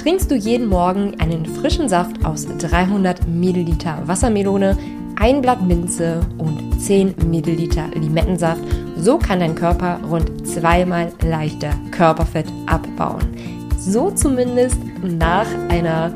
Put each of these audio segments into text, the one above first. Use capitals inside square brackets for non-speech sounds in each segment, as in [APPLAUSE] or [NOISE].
trinkst du jeden Morgen einen frischen Saft aus 300 Milliliter Wassermelone, ein Blatt Minze und 10 Milliliter Limettensaft. So kann dein Körper rund zweimal leichter Körperfett abbauen. So zumindest nach einer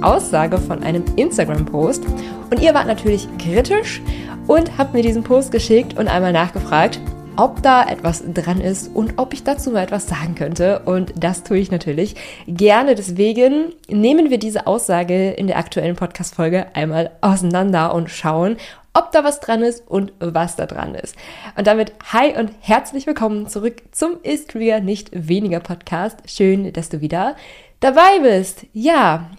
Aussage von einem Instagram-Post. Und ihr wart natürlich kritisch und habt mir diesen Post geschickt und einmal nachgefragt, ob da etwas dran ist und ob ich dazu mal etwas sagen könnte. Und das tue ich natürlich gerne. Deswegen nehmen wir diese Aussage in der aktuellen Podcast-Folge einmal auseinander und schauen, ob da was dran ist und was da dran ist. Und damit hi und herzlich willkommen zurück zum Ist nicht weniger Podcast. Schön, dass du wieder dabei bist. Ja,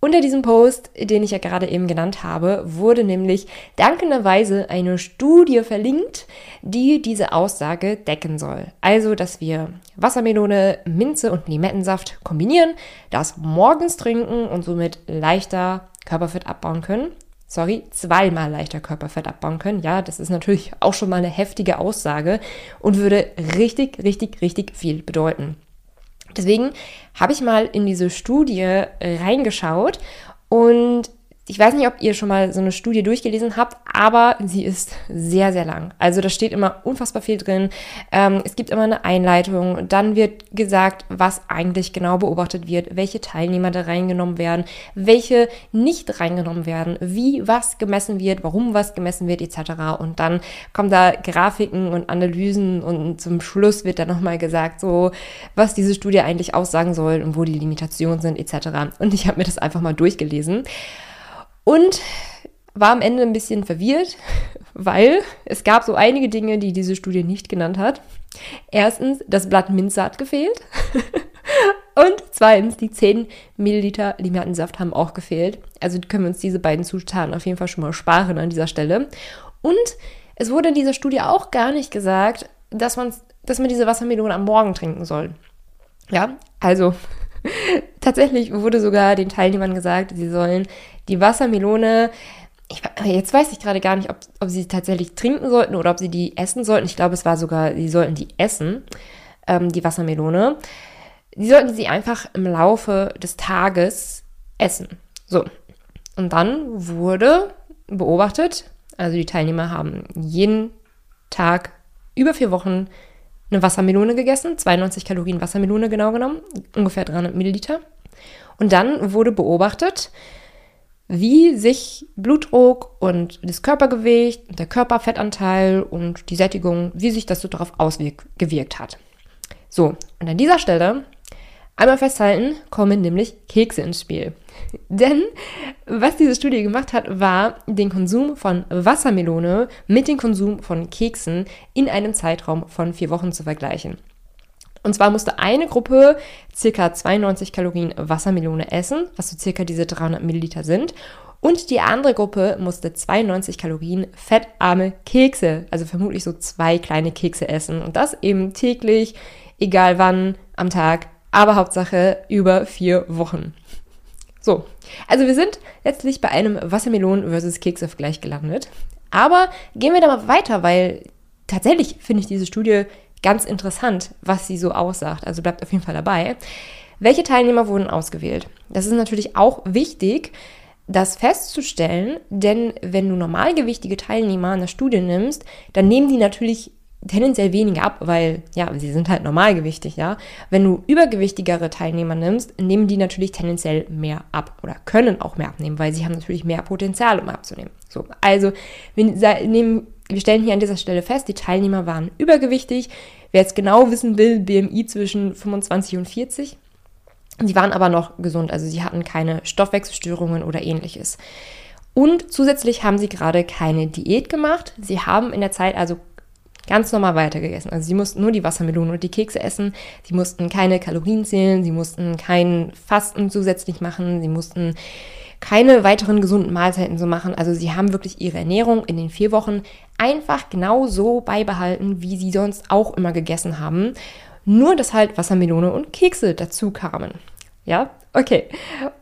unter diesem Post, den ich ja gerade eben genannt habe, wurde nämlich dankenderweise eine Studie verlinkt, die diese Aussage decken soll. Also, dass wir Wassermelone, Minze und Limettensaft kombinieren, das morgens trinken und somit leichter Körperfett abbauen können. Sorry, zweimal leichter Körperfett abbauen können. Ja, das ist natürlich auch schon mal eine heftige Aussage und würde richtig, richtig, richtig viel bedeuten. Deswegen habe ich mal in diese Studie äh, reingeschaut und ich weiß nicht, ob ihr schon mal so eine Studie durchgelesen habt, aber sie ist sehr, sehr lang. Also da steht immer unfassbar viel drin. Ähm, es gibt immer eine Einleitung. Dann wird gesagt, was eigentlich genau beobachtet wird, welche Teilnehmer da reingenommen werden, welche nicht reingenommen werden, wie was gemessen wird, warum was gemessen wird, etc. Und dann kommen da Grafiken und Analysen und zum Schluss wird dann nochmal gesagt, so was diese Studie eigentlich aussagen soll und wo die Limitationen sind, etc. Und ich habe mir das einfach mal durchgelesen. Und war am Ende ein bisschen verwirrt, [LAUGHS] weil es gab so einige Dinge, die diese Studie nicht genannt hat. Erstens, das Blatt Minze hat gefehlt. [LAUGHS] Und zweitens, die 10 Milliliter Limettensaft haben auch gefehlt. Also können wir uns diese beiden Zutaten auf jeden Fall schon mal sparen an dieser Stelle. Und es wurde in dieser Studie auch gar nicht gesagt, dass man, dass man diese Wassermelone am Morgen trinken soll. Ja, also tatsächlich wurde sogar den Teilnehmern gesagt, sie sollen die Wassermelone, ich, jetzt weiß ich gerade gar nicht, ob, ob sie tatsächlich trinken sollten oder ob sie die essen sollten. Ich glaube, es war sogar, sie sollten die essen, ähm, die Wassermelone. Sie sollten sie einfach im Laufe des Tages essen. So. Und dann wurde beobachtet, also die Teilnehmer haben jeden Tag über vier Wochen eine Wassermelone gegessen, 92 Kalorien Wassermelone genau genommen, ungefähr 300 Milliliter. Und dann wurde beobachtet, wie sich Blutdruck und das Körpergewicht, der Körperfettanteil und die Sättigung, wie sich das so darauf ausgewirkt hat. So, und an dieser Stelle einmal festhalten, kommen nämlich Kekse ins Spiel. [LAUGHS] Denn was diese Studie gemacht hat, war den Konsum von Wassermelone mit dem Konsum von Keksen in einem Zeitraum von vier Wochen zu vergleichen. Und zwar musste eine Gruppe circa 92 Kalorien Wassermelone essen, was so circa diese 300 Milliliter sind. Und die andere Gruppe musste 92 Kalorien fettarme Kekse, also vermutlich so zwei kleine Kekse essen. Und das eben täglich, egal wann am Tag, aber Hauptsache über vier Wochen. So, also wir sind letztlich bei einem Wassermelonen versus Kekse-Vergleich gelandet. Aber gehen wir da mal weiter, weil tatsächlich finde ich diese Studie ganz interessant, was sie so aussagt. Also bleibt auf jeden Fall dabei. Welche Teilnehmer wurden ausgewählt? Das ist natürlich auch wichtig, das festzustellen, denn wenn du normalgewichtige Teilnehmer an der Studie nimmst, dann nehmen die natürlich tendenziell weniger ab, weil ja, sie sind halt normalgewichtig, ja. Wenn du übergewichtigere Teilnehmer nimmst, nehmen die natürlich tendenziell mehr ab oder können auch mehr abnehmen, weil sie haben natürlich mehr Potenzial, um abzunehmen. So, also wir nehmen wir stellen hier an dieser Stelle fest, die Teilnehmer waren übergewichtig. Wer jetzt genau wissen will, BMI zwischen 25 und 40. Sie waren aber noch gesund, also sie hatten keine Stoffwechselstörungen oder ähnliches. Und zusätzlich haben sie gerade keine Diät gemacht. Sie haben in der Zeit also ganz normal weitergegessen. Also sie mussten nur die Wassermelone und die Kekse essen. Sie mussten keine Kalorien zählen. Sie mussten kein Fasten zusätzlich machen. Sie mussten keine weiteren gesunden Mahlzeiten zu machen. Also sie haben wirklich ihre Ernährung in den vier Wochen einfach genau so beibehalten, wie sie sonst auch immer gegessen haben. Nur, dass halt Wassermelone und Kekse dazu kamen. Ja, okay.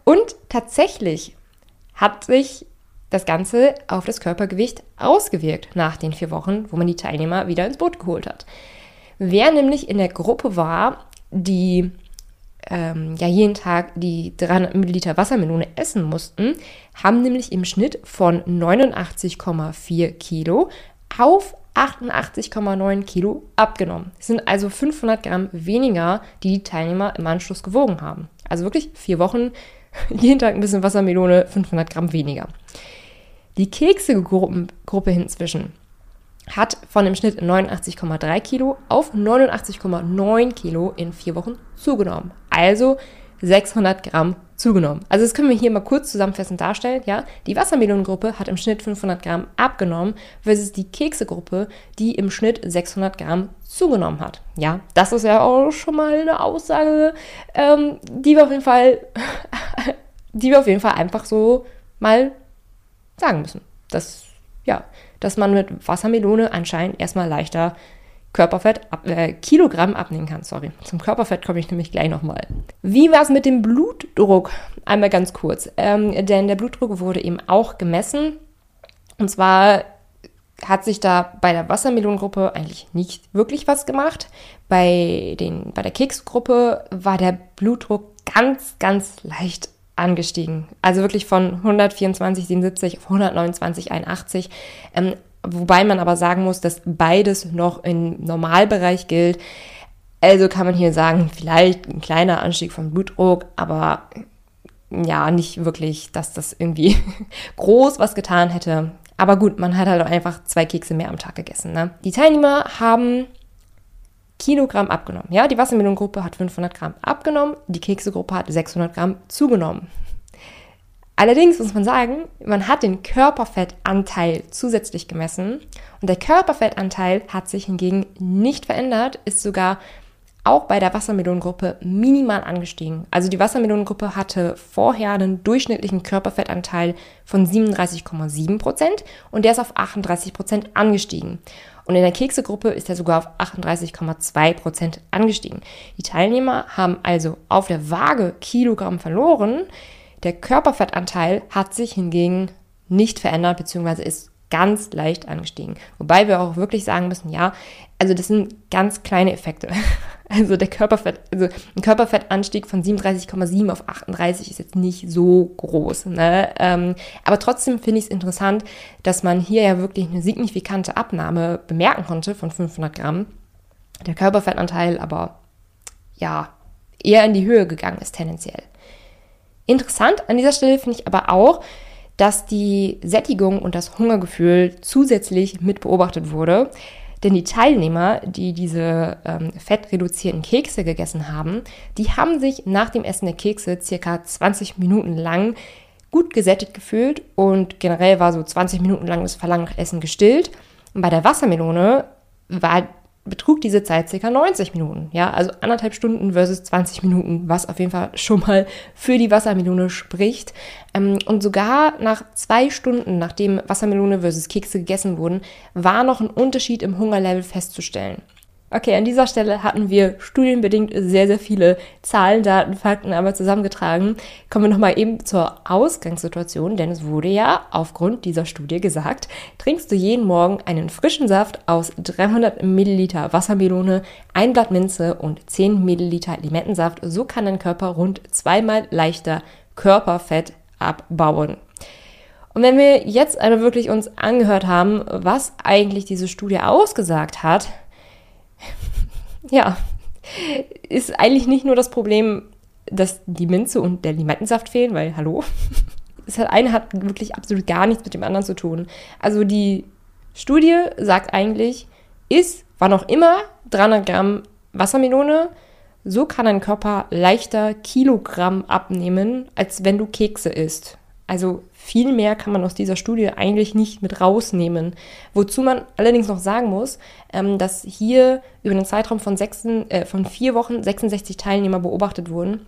Und tatsächlich hat sich das Ganze auf das Körpergewicht ausgewirkt nach den vier Wochen, wo man die Teilnehmer wieder ins Boot geholt hat. Wer nämlich in der Gruppe war, die ähm, ja jeden Tag die 300 Milliliter Wassermelone essen mussten, haben nämlich im Schnitt von 89,4 Kilo auf 88,9 Kilo abgenommen. Es sind also 500 Gramm weniger, die die Teilnehmer im Anschluss gewogen haben. Also wirklich vier Wochen, [LAUGHS] jeden Tag ein bisschen Wassermelone, 500 Gramm weniger. Die Kekse-Gruppe hinzwischen hat von im Schnitt 89,3 Kilo auf 89,9 Kilo in vier Wochen zugenommen. Also 600 Gramm zugenommen. Also das können wir hier mal kurz zusammenfassend darstellen. Ja, die Wassermelonengruppe hat im Schnitt 500 Gramm abgenommen versus die Keksegruppe, die im Schnitt 600 Gramm zugenommen hat. Ja, das ist ja auch schon mal eine Aussage, ähm, die wir auf jeden Fall, [LAUGHS] die wir auf jeden Fall einfach so mal sagen müssen. Das, ja, dass man mit Wassermelone anscheinend erstmal leichter Körperfett, ab, äh, Kilogramm abnehmen kann. Sorry, zum Körperfett komme ich nämlich gleich nochmal. Wie war es mit dem Blutdruck? Einmal ganz kurz. Ähm, denn der Blutdruck wurde eben auch gemessen. Und zwar hat sich da bei der Wassermelonengruppe eigentlich nicht wirklich was gemacht. Bei, den, bei der Keksgruppe war der Blutdruck ganz, ganz leicht angestiegen. Also wirklich von 124,77 auf 129,81. Ähm, wobei man aber sagen muss, dass beides noch im Normalbereich gilt. Also kann man hier sagen, vielleicht ein kleiner Anstieg vom Blutdruck, aber ja, nicht wirklich, dass das irgendwie [LAUGHS] groß was getan hätte. Aber gut, man hat halt auch einfach zwei Kekse mehr am Tag gegessen. Ne? Die Teilnehmer haben Kilogramm abgenommen. Ja, die Wassermelonengruppe hat 500 Gramm abgenommen, die Keksegruppe hat 600 Gramm zugenommen. Allerdings muss man sagen, man hat den Körperfettanteil zusätzlich gemessen und der Körperfettanteil hat sich hingegen nicht verändert, ist sogar auch bei der Wassermelonengruppe minimal angestiegen. Also die Wassermelonengruppe hatte vorher einen durchschnittlichen Körperfettanteil von 37,7 Prozent und der ist auf 38 Prozent angestiegen. Und in der Keksegruppe ist er sogar auf 38,2 Prozent angestiegen. Die Teilnehmer haben also auf der Waage Kilogramm verloren. Der Körperfettanteil hat sich hingegen nicht verändert bzw. ist ganz leicht angestiegen. Wobei wir auch wirklich sagen müssen, ja, also das sind ganz kleine Effekte. [LAUGHS] Also der Körperfett, also ein Körperfettanstieg von 37,7 auf 38 ist jetzt nicht so groß. Ne? Ähm, aber trotzdem finde ich es interessant, dass man hier ja wirklich eine signifikante Abnahme bemerken konnte von 500 Gramm. Der Körperfettanteil aber ja eher in die Höhe gegangen ist tendenziell. Interessant an dieser Stelle finde ich aber auch, dass die Sättigung und das Hungergefühl zusätzlich mit beobachtet wurde. Denn die Teilnehmer, die diese ähm, fettreduzierten Kekse gegessen haben, die haben sich nach dem Essen der Kekse circa 20 Minuten lang gut gesättigt gefühlt und generell war so 20 Minuten lang das Verlangen nach Essen gestillt. Und bei der Wassermelone war betrug diese Zeit circa 90 Minuten. Ja, also anderthalb Stunden versus 20 Minuten, was auf jeden Fall schon mal für die Wassermelone spricht. Ähm, und sogar nach zwei Stunden, nachdem Wassermelone versus Kekse gegessen wurden, war noch ein Unterschied im Hungerlevel festzustellen. Okay, an dieser Stelle hatten wir studienbedingt sehr, sehr viele Zahlen, Daten, Fakten aber zusammengetragen. Kommen wir nochmal eben zur Ausgangssituation, denn es wurde ja aufgrund dieser Studie gesagt, trinkst du jeden Morgen einen frischen Saft aus 300 Milliliter Wassermelone, ein Blatt Minze und 10 Milliliter Limettensaft, so kann dein Körper rund zweimal leichter Körperfett abbauen. Und wenn wir jetzt also wirklich uns angehört haben, was eigentlich diese Studie ausgesagt hat, ja, ist eigentlich nicht nur das Problem, dass die Minze und der Limettensaft fehlen, weil, hallo, [LAUGHS] das eine hat wirklich absolut gar nichts mit dem anderen zu tun. Also die Studie sagt eigentlich, ist, wann auch immer, 300 Gramm Wassermelone, so kann dein Körper leichter Kilogramm abnehmen, als wenn du Kekse isst. Also viel mehr kann man aus dieser Studie eigentlich nicht mit rausnehmen. Wozu man allerdings noch sagen muss, ähm, dass hier über einen Zeitraum von, sechs, äh, von vier Wochen 66 Teilnehmer beobachtet wurden,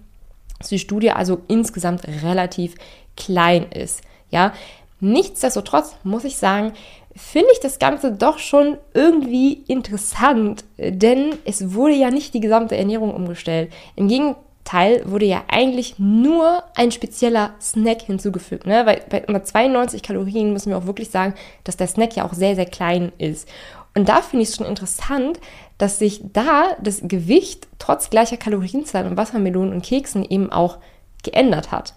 dass die Studie also insgesamt relativ klein ist. Ja, nichtsdestotrotz muss ich sagen, finde ich das Ganze doch schon irgendwie interessant, denn es wurde ja nicht die gesamte Ernährung umgestellt. Im Gegenteil, Teil wurde ja eigentlich nur ein spezieller Snack hinzugefügt. Ne? Weil bei 92 Kalorien müssen wir auch wirklich sagen, dass der Snack ja auch sehr, sehr klein ist. Und da finde ich es schon interessant, dass sich da das Gewicht trotz gleicher Kalorienzahl und Wassermelonen und Keksen eben auch geändert hat.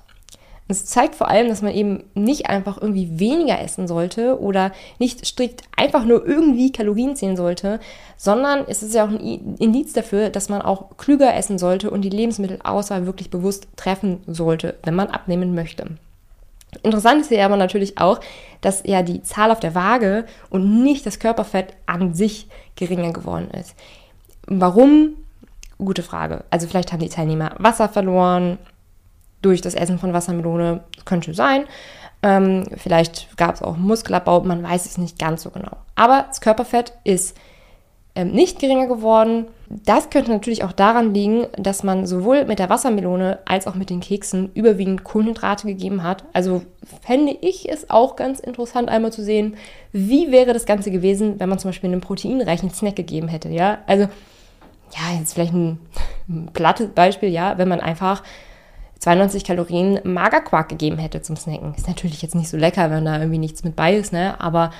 Es zeigt vor allem, dass man eben nicht einfach irgendwie weniger essen sollte oder nicht strikt einfach nur irgendwie Kalorien zählen sollte, sondern es ist ja auch ein Indiz dafür, dass man auch klüger essen sollte und die Lebensmittelauswahl wirklich bewusst treffen sollte, wenn man abnehmen möchte. Interessant ist hier aber natürlich auch, dass ja die Zahl auf der Waage und nicht das Körperfett an sich geringer geworden ist. Warum? Gute Frage. Also vielleicht haben die Teilnehmer Wasser verloren durch das Essen von Wassermelone, könnte sein. Ähm, vielleicht gab es auch Muskelabbau, man weiß es nicht ganz so genau. Aber das Körperfett ist ähm, nicht geringer geworden. Das könnte natürlich auch daran liegen, dass man sowohl mit der Wassermelone als auch mit den Keksen überwiegend Kohlenhydrate gegeben hat. Also fände ich es auch ganz interessant, einmal zu sehen, wie wäre das Ganze gewesen, wenn man zum Beispiel einen proteinreichen Snack gegeben hätte. Ja, also ja, jetzt vielleicht ein, [LAUGHS] ein plattes Beispiel, ja, wenn man einfach 92 Kalorien Magerquark gegeben hätte zum Snacken. Ist natürlich jetzt nicht so lecker, wenn da irgendwie nichts mit bei ist, ne? Aber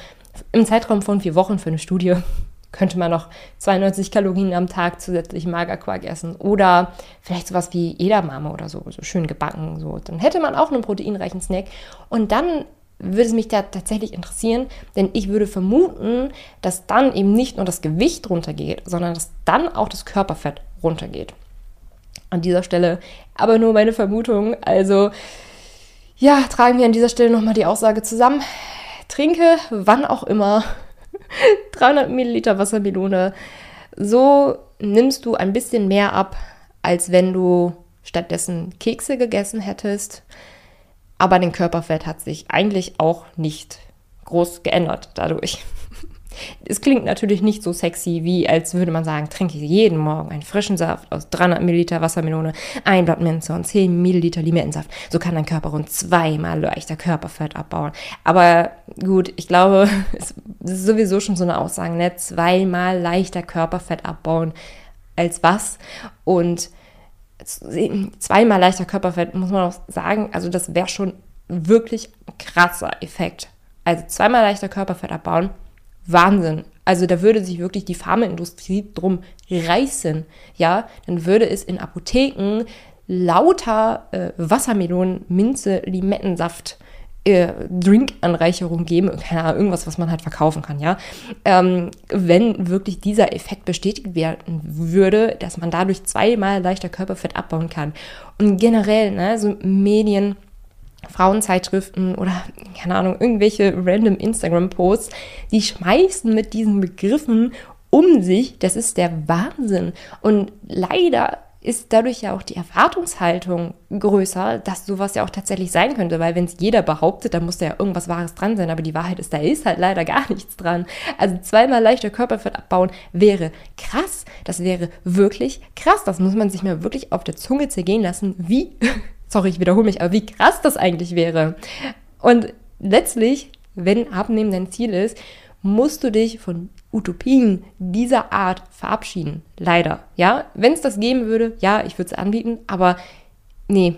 im Zeitraum von vier Wochen für eine Studie [LAUGHS] könnte man noch 92 Kalorien am Tag zusätzlich Magerquark essen. Oder vielleicht sowas wie Edamame oder so, so schön gebacken. So. Dann hätte man auch einen proteinreichen Snack. Und dann würde es mich da tatsächlich interessieren, denn ich würde vermuten, dass dann eben nicht nur das Gewicht runtergeht, sondern dass dann auch das Körperfett runtergeht. An dieser Stelle aber nur meine Vermutung. Also ja, tragen wir an dieser Stelle nochmal die Aussage zusammen. Trinke wann auch immer [LAUGHS] 300 Milliliter Wassermelone. So nimmst du ein bisschen mehr ab, als wenn du stattdessen Kekse gegessen hättest. Aber dein Körperfett hat sich eigentlich auch nicht groß geändert dadurch. Es klingt natürlich nicht so sexy, wie als würde man sagen, trinke ich jeden Morgen einen frischen Saft aus 300 Milliliter Wassermelone, ein Blatt Minze und 10 Milliliter Limettensaft. So kann dein Körper rund zweimal leichter Körperfett abbauen. Aber gut, ich glaube, [LAUGHS] es ist sowieso schon so eine Aussage, ne? Zweimal leichter Körperfett abbauen als was? Und zweimal leichter Körperfett, muss man auch sagen, also das wäre schon wirklich krasser Effekt. Also zweimal leichter Körperfett abbauen Wahnsinn. Also da würde sich wirklich die Pharmaindustrie drum reißen. Ja, dann würde es in Apotheken lauter äh, Wassermelonen, Minze, Limettensaft, äh, Drinkanreicherung geben, keine Ahnung, irgendwas, was man halt verkaufen kann, ja. Ähm, wenn wirklich dieser Effekt bestätigt werden würde, dass man dadurch zweimal leichter Körperfett abbauen kann. Und generell, ne, so Medien, Frauenzeitschriften oder, keine Ahnung, irgendwelche random Instagram-Posts, die schmeißen mit diesen Begriffen um sich. Das ist der Wahnsinn. Und leider ist dadurch ja auch die Erwartungshaltung größer, dass sowas ja auch tatsächlich sein könnte, weil wenn es jeder behauptet, dann muss da ja irgendwas Wahres dran sein, aber die Wahrheit ist, da ist halt leider gar nichts dran. Also zweimal leichter Körperfett abbauen wäre krass, das wäre wirklich krass, das muss man sich mal wirklich auf der Zunge zergehen lassen, wie [LAUGHS] sorry, ich wiederhole mich, aber wie krass das eigentlich wäre. Und letztlich, wenn Abnehmen dein Ziel ist, musst du dich von Utopien dieser Art verabschieden. Leider. Ja, wenn es das geben würde, ja, ich würde es anbieten, aber nee.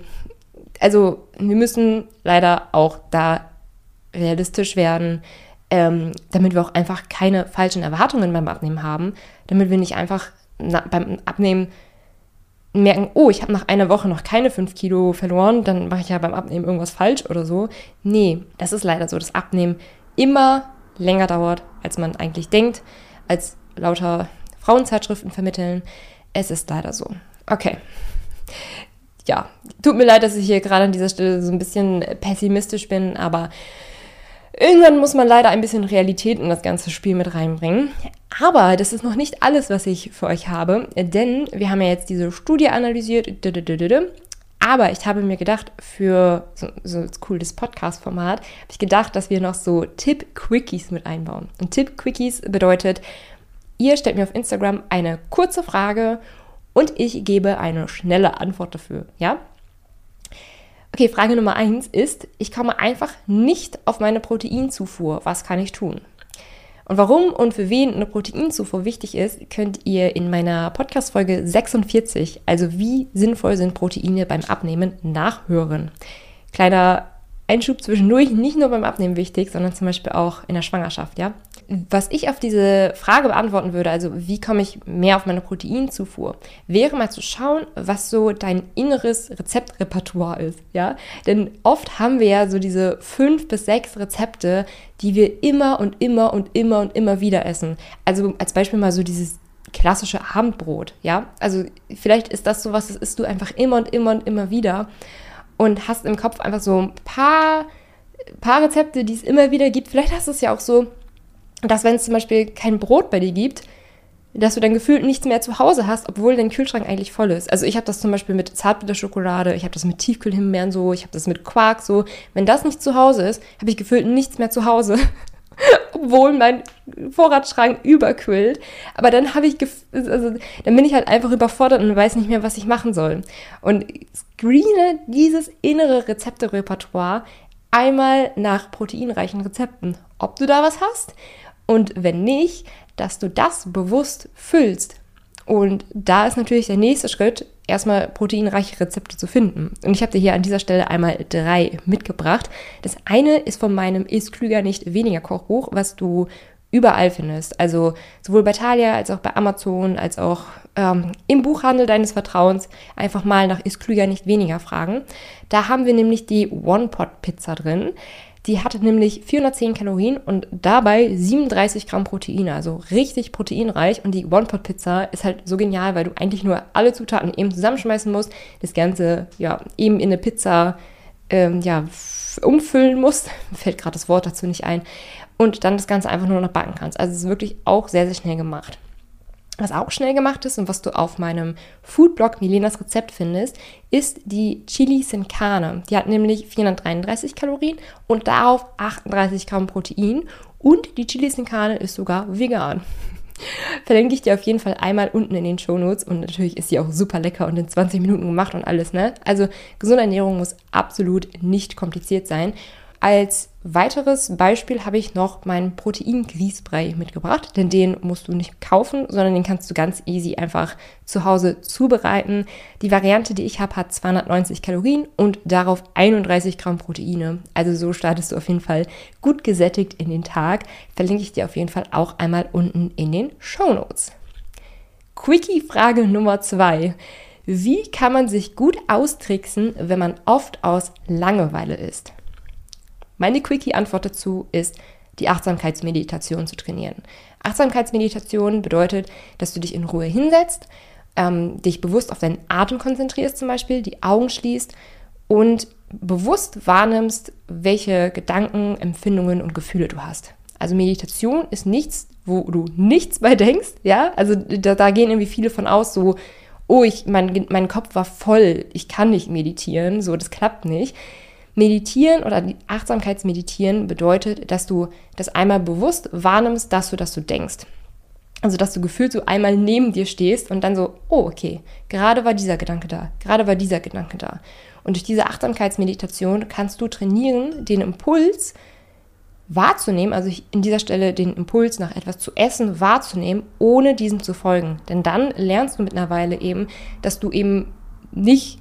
Also, wir müssen leider auch da realistisch werden, ähm, damit wir auch einfach keine falschen Erwartungen beim Abnehmen haben, damit wir nicht einfach beim Abnehmen merken, oh, ich habe nach einer Woche noch keine 5 Kilo verloren, dann mache ich ja beim Abnehmen irgendwas falsch oder so. Nee, das ist leider so, dass Abnehmen immer länger dauert, als man eigentlich denkt, als lauter Frauenzeitschriften vermitteln. Es ist leider so. Okay. Ja, tut mir leid, dass ich hier gerade an dieser Stelle so ein bisschen pessimistisch bin, aber Irgendwann muss man leider ein bisschen Realität in das ganze Spiel mit reinbringen. Aber das ist noch nicht alles, was ich für euch habe, denn wir haben ja jetzt diese Studie analysiert. Aber ich habe mir gedacht, für so, so ein cooles Podcast-Format, habe ich gedacht, dass wir noch so Tipp-Quickies mit einbauen. Und Tipp-Quickies bedeutet, ihr stellt mir auf Instagram eine kurze Frage und ich gebe eine schnelle Antwort dafür. Ja? Okay, Frage Nummer eins ist, ich komme einfach nicht auf meine Proteinzufuhr. Was kann ich tun? Und warum und für wen eine Proteinzufuhr wichtig ist, könnt ihr in meiner Podcast-Folge 46, also wie sinnvoll sind Proteine beim Abnehmen, nachhören. Kleiner Einschub zwischendurch, nicht nur beim Abnehmen wichtig, sondern zum Beispiel auch in der Schwangerschaft, ja. Was ich auf diese Frage beantworten würde, also wie komme ich mehr auf meine Proteinzufuhr, wäre mal zu schauen, was so dein inneres Rezeptrepertoire ist, ja? Denn oft haben wir ja so diese fünf bis sechs Rezepte, die wir immer und immer und immer und immer wieder essen. Also als Beispiel mal so dieses klassische Abendbrot, ja? Also vielleicht ist das so was, das isst du einfach immer und immer und immer wieder und hast im Kopf einfach so ein paar, paar Rezepte, die es immer wieder gibt. Vielleicht hast du es ja auch so, dass wenn es zum Beispiel kein Brot bei dir gibt, dass du dann gefühlt nichts mehr zu Hause hast, obwohl dein Kühlschrank eigentlich voll ist. Also ich habe das zum Beispiel mit Zartbitterschokolade, ich habe das mit Tiefkühlhimbeeren so, ich habe das mit Quark so. Wenn das nicht zu Hause ist, habe ich gefühlt nichts mehr zu Hause. [LAUGHS] obwohl mein Vorratsschrank überquillt. Aber dann habe ich, also dann bin ich halt einfach überfordert und weiß nicht mehr, was ich machen soll. Und screene dieses innere Rezepterepertoire einmal nach proteinreichen Rezepten, ob du da was hast und wenn nicht, dass du das bewusst füllst. Und da ist natürlich der nächste Schritt, erstmal proteinreiche Rezepte zu finden. Und ich habe dir hier an dieser Stelle einmal drei mitgebracht. Das eine ist von meinem Ist klüger nicht weniger Kochbuch, was du überall findest. Also sowohl bei Thalia als auch bei Amazon, als auch ähm, im Buchhandel deines Vertrauens einfach mal nach Ist klüger nicht weniger fragen. Da haben wir nämlich die One-Pot-Pizza drin. Die hatte nämlich 410 Kalorien und dabei 37 Gramm Proteine, also richtig proteinreich. Und die One-Pot-Pizza ist halt so genial, weil du eigentlich nur alle Zutaten eben zusammenschmeißen musst, das Ganze ja eben in eine Pizza ähm, ja, umfüllen musst. [LAUGHS] Fällt gerade das Wort dazu nicht ein. Und dann das Ganze einfach nur noch backen kannst. Also es ist wirklich auch sehr, sehr schnell gemacht. Was auch schnell gemacht ist und was du auf meinem Foodblog Milenas Rezept findest, ist die Chili Sin Carne. Die hat nämlich 433 Kalorien und darauf 38 Gramm Protein. Und die Chili Sin Carne ist sogar vegan. [LAUGHS] Verlinke ich dir auf jeden Fall einmal unten in den Show Notes und natürlich ist sie auch super lecker und in 20 Minuten gemacht und alles, ne? Also gesunde Ernährung muss absolut nicht kompliziert sein. Als weiteres Beispiel habe ich noch meinen Protein-Grießbrei mitgebracht, denn den musst du nicht kaufen, sondern den kannst du ganz easy einfach zu Hause zubereiten. Die Variante, die ich habe, hat 290 Kalorien und darauf 31 Gramm Proteine. Also so startest du auf jeden Fall gut gesättigt in den Tag. Verlinke ich dir auf jeden Fall auch einmal unten in den Show Notes. Quickie-Frage Nummer zwei. Wie kann man sich gut austricksen, wenn man oft aus Langeweile ist? Meine Quickie-Antwort dazu ist, die Achtsamkeitsmeditation zu trainieren. Achtsamkeitsmeditation bedeutet, dass du dich in Ruhe hinsetzt, ähm, dich bewusst auf deinen Atem konzentrierst zum Beispiel, die Augen schließt und bewusst wahrnimmst, welche Gedanken, Empfindungen und Gefühle du hast. Also Meditation ist nichts, wo du nichts bei denkst, ja? Also da, da gehen irgendwie viele von aus, so, oh, ich, mein, mein Kopf war voll, ich kann nicht meditieren, so, das klappt nicht. Meditieren oder Achtsamkeitsmeditieren bedeutet, dass du das einmal bewusst wahrnimmst, dass du das so denkst. Also, dass du gefühlt so einmal neben dir stehst und dann so, oh, okay, gerade war dieser Gedanke da, gerade war dieser Gedanke da. Und durch diese Achtsamkeitsmeditation kannst du trainieren, den Impuls wahrzunehmen, also in dieser Stelle den Impuls nach etwas zu essen wahrzunehmen, ohne diesem zu folgen. Denn dann lernst du mittlerweile eben, dass du eben nicht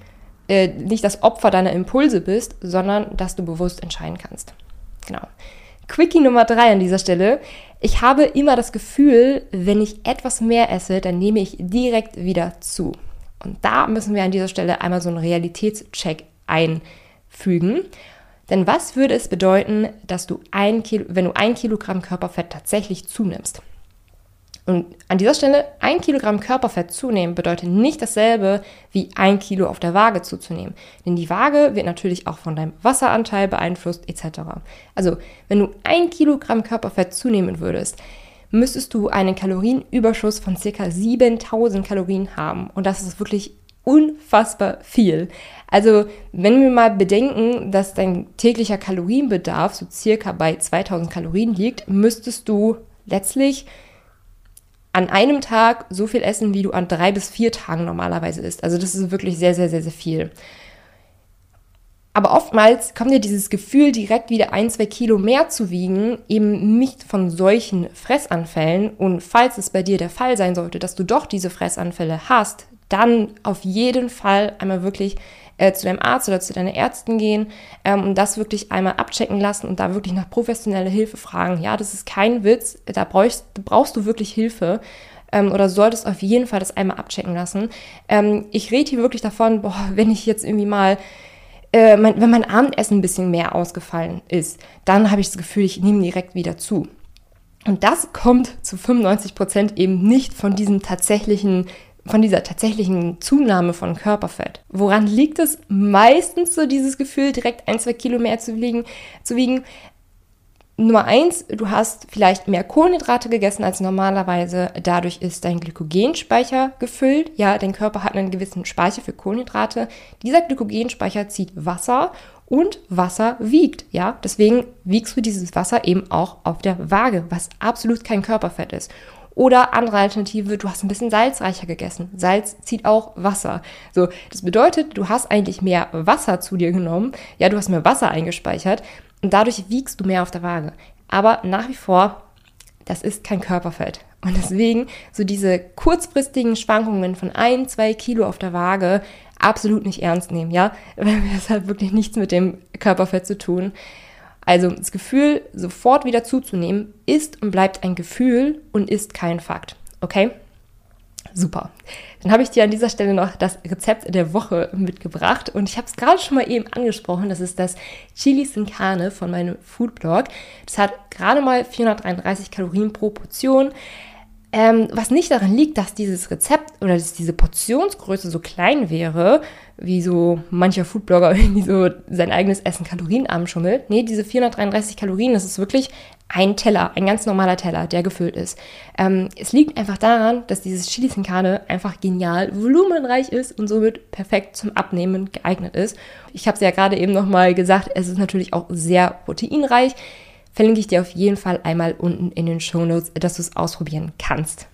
äh, nicht das Opfer deiner Impulse bist, sondern dass du bewusst entscheiden kannst. Genau. Quickie Nummer drei an dieser Stelle. Ich habe immer das Gefühl, wenn ich etwas mehr esse, dann nehme ich direkt wieder zu. Und da müssen wir an dieser Stelle einmal so einen Realitätscheck einfügen. Denn was würde es bedeuten, dass du ein Kilo, wenn du ein Kilogramm Körperfett tatsächlich zunimmst? Und an dieser Stelle, ein Kilogramm Körperfett zunehmen bedeutet nicht dasselbe wie ein Kilo auf der Waage zuzunehmen. Denn die Waage wird natürlich auch von deinem Wasseranteil beeinflusst etc. Also, wenn du ein Kilogramm Körperfett zunehmen würdest, müsstest du einen Kalorienüberschuss von circa 7000 Kalorien haben. Und das ist wirklich unfassbar viel. Also, wenn wir mal bedenken, dass dein täglicher Kalorienbedarf so circa bei 2000 Kalorien liegt, müsstest du letztlich an einem Tag so viel essen, wie du an drei bis vier Tagen normalerweise isst. Also das ist wirklich sehr, sehr, sehr, sehr viel. Aber oftmals kommt dir dieses Gefühl, direkt wieder ein, zwei Kilo mehr zu wiegen, eben nicht von solchen Fressanfällen. Und falls es bei dir der Fall sein sollte, dass du doch diese Fressanfälle hast, dann auf jeden Fall einmal wirklich äh, zu deinem Arzt oder zu deiner Ärztin gehen ähm, und das wirklich einmal abchecken lassen und da wirklich nach professioneller Hilfe fragen. Ja, das ist kein Witz, da brauchst, brauchst du wirklich Hilfe ähm, oder solltest auf jeden Fall das einmal abchecken lassen. Ähm, ich rede hier wirklich davon, boah, [LAUGHS] wenn ich jetzt irgendwie mal äh, wenn mein Abendessen ein bisschen mehr ausgefallen ist, dann habe ich das Gefühl, ich nehme direkt wieder zu. Und das kommt zu 95 Prozent eben nicht von diesem tatsächlichen von dieser tatsächlichen Zunahme von Körperfett. Woran liegt es meistens so dieses Gefühl, direkt ein, zwei Kilo mehr zu wiegen? Zu wiegen? Nummer eins, du hast vielleicht mehr Kohlenhydrate gegessen als normalerweise. Dadurch ist dein Glykogenspeicher gefüllt. Ja, dein Körper hat einen gewissen Speicher für Kohlenhydrate. Dieser Glykogenspeicher zieht Wasser und Wasser wiegt. Ja, deswegen wiegst du dieses Wasser eben auch auf der Waage, was absolut kein Körperfett ist. Oder andere Alternative, du hast ein bisschen salzreicher gegessen. Salz zieht auch Wasser. So, das bedeutet, du hast eigentlich mehr Wasser zu dir genommen. Ja, du hast mehr Wasser eingespeichert und dadurch wiegst du mehr auf der Waage. Aber nach wie vor, das ist kein Körperfett. Und deswegen so diese kurzfristigen Schwankungen von ein, zwei Kilo auf der Waage absolut nicht ernst nehmen, ja? [LAUGHS] Das hat wirklich nichts mit dem Körperfett zu tun. Also das Gefühl, sofort wieder zuzunehmen, ist und bleibt ein Gefühl und ist kein Fakt. Okay? Super. Dann habe ich dir an dieser Stelle noch das Rezept der Woche mitgebracht und ich habe es gerade schon mal eben angesprochen. Das ist das Chili Sin Carne von meinem Foodblog. Das hat gerade mal 433 Kalorien pro Portion. Ähm, was nicht daran liegt, dass dieses Rezept oder dass diese Portionsgröße so klein wäre, wie so mancher Foodblogger [LAUGHS] irgendwie so sein eigenes Essen kalorienarm schummelt. Nee, diese 433 Kalorien, das ist wirklich ein Teller, ein ganz normaler Teller, der gefüllt ist. Ähm, es liegt einfach daran, dass dieses Chili sin einfach genial volumenreich ist und somit perfekt zum Abnehmen geeignet ist. Ich habe es ja gerade eben nochmal gesagt, es ist natürlich auch sehr proteinreich verlinke ich dir auf jeden Fall einmal unten in den Show Notes, dass du es ausprobieren kannst.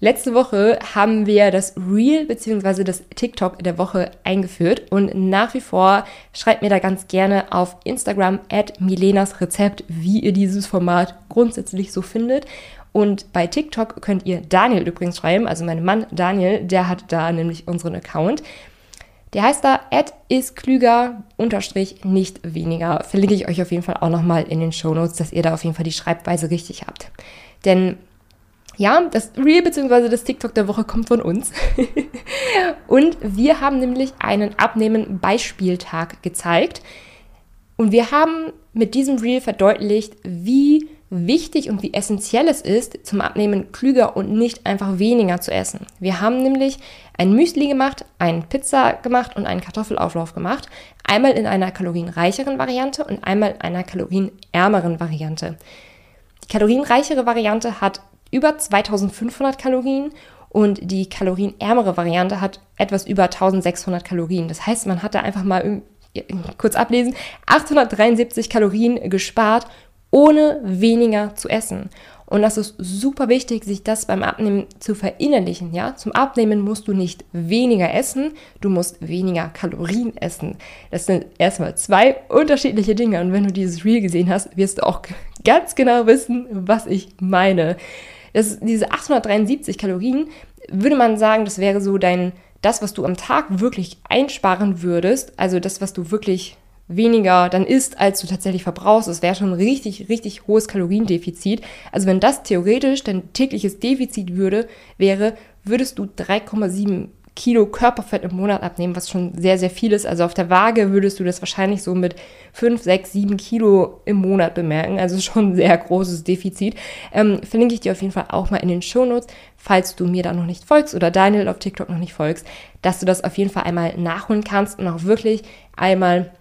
Letzte Woche haben wir das Reel bzw. das TikTok der Woche eingeführt und nach wie vor schreibt mir da ganz gerne auf Instagram at Milenas Rezept, wie ihr dieses Format grundsätzlich so findet. Und bei TikTok könnt ihr Daniel übrigens schreiben, also mein Mann Daniel, der hat da nämlich unseren Account. Der heißt da ist klüger unterstrich nicht weniger. Verlinke ich euch auf jeden Fall auch nochmal in den Show Notes, dass ihr da auf jeden Fall die Schreibweise richtig habt. Denn ja, das Reel bzw. das TikTok der Woche kommt von uns. [LAUGHS] und wir haben nämlich einen Abnehmen-Beispieltag gezeigt. Und wir haben mit diesem Reel verdeutlicht, wie wichtig und wie essentiell es ist, zum Abnehmen klüger und nicht einfach weniger zu essen. Wir haben nämlich ein Müsli gemacht, eine Pizza gemacht und einen Kartoffelauflauf gemacht. Einmal in einer kalorienreicheren Variante und einmal in einer kalorienärmeren Variante. Die kalorienreichere Variante hat über 2500 Kalorien und die kalorienärmere Variante hat etwas über 1600 Kalorien. Das heißt, man hat da einfach mal kurz ablesen, 873 Kalorien gespart ohne weniger zu essen. Und das ist super wichtig, sich das beim Abnehmen zu verinnerlichen. Ja, zum Abnehmen musst du nicht weniger essen, du musst weniger Kalorien essen. Das sind erstmal zwei unterschiedliche Dinge. Und wenn du dieses Reel gesehen hast, wirst du auch ganz genau wissen, was ich meine. Das, diese 873 Kalorien, würde man sagen, das wäre so dein, das, was du am Tag wirklich einsparen würdest. Also das, was du wirklich weniger dann isst, als du tatsächlich verbrauchst. Das wäre schon ein richtig, richtig hohes Kaloriendefizit. Also wenn das theoretisch dein tägliches Defizit würde, wäre, würdest du 3,7 Kilo Körperfett im Monat abnehmen, was schon sehr, sehr viel ist. Also auf der Waage würdest du das wahrscheinlich so mit 5, 6, 7 Kilo im Monat bemerken. Also [LAUGHS] schon ein sehr großes Defizit. Ähm, verlinke ich dir auf jeden Fall auch mal in den Show Notes, falls du mir da noch nicht folgst oder Daniel auf TikTok noch nicht folgst, dass du das auf jeden Fall einmal nachholen kannst und auch wirklich einmal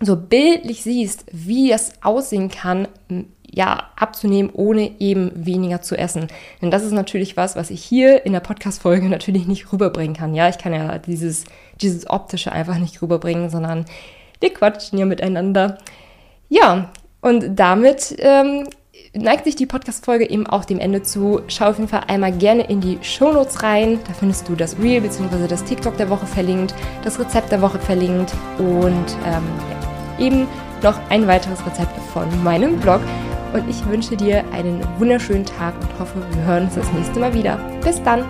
so bildlich siehst, wie es aussehen kann, ja, abzunehmen, ohne eben weniger zu essen. Denn das ist natürlich was, was ich hier in der Podcast-Folge [LAUGHS] natürlich nicht rüberbringen kann. Ja, ich kann ja dieses, dieses Optische einfach nicht rüberbringen, sondern wir quatschen ja miteinander. Ja, und damit ähm, neigt sich die Podcast-Folge eben auch dem Ende zu. Schau auf jeden Fall einmal gerne in die Shownotes rein. Da findest du das Reel bzw. das TikTok der Woche verlinkt, das Rezept der Woche verlinkt und ähm, eben noch ein weiteres Rezept von meinem Blog. Und ich wünsche dir einen wunderschönen Tag und hoffe, wir hören uns das nächste Mal wieder. Bis dann!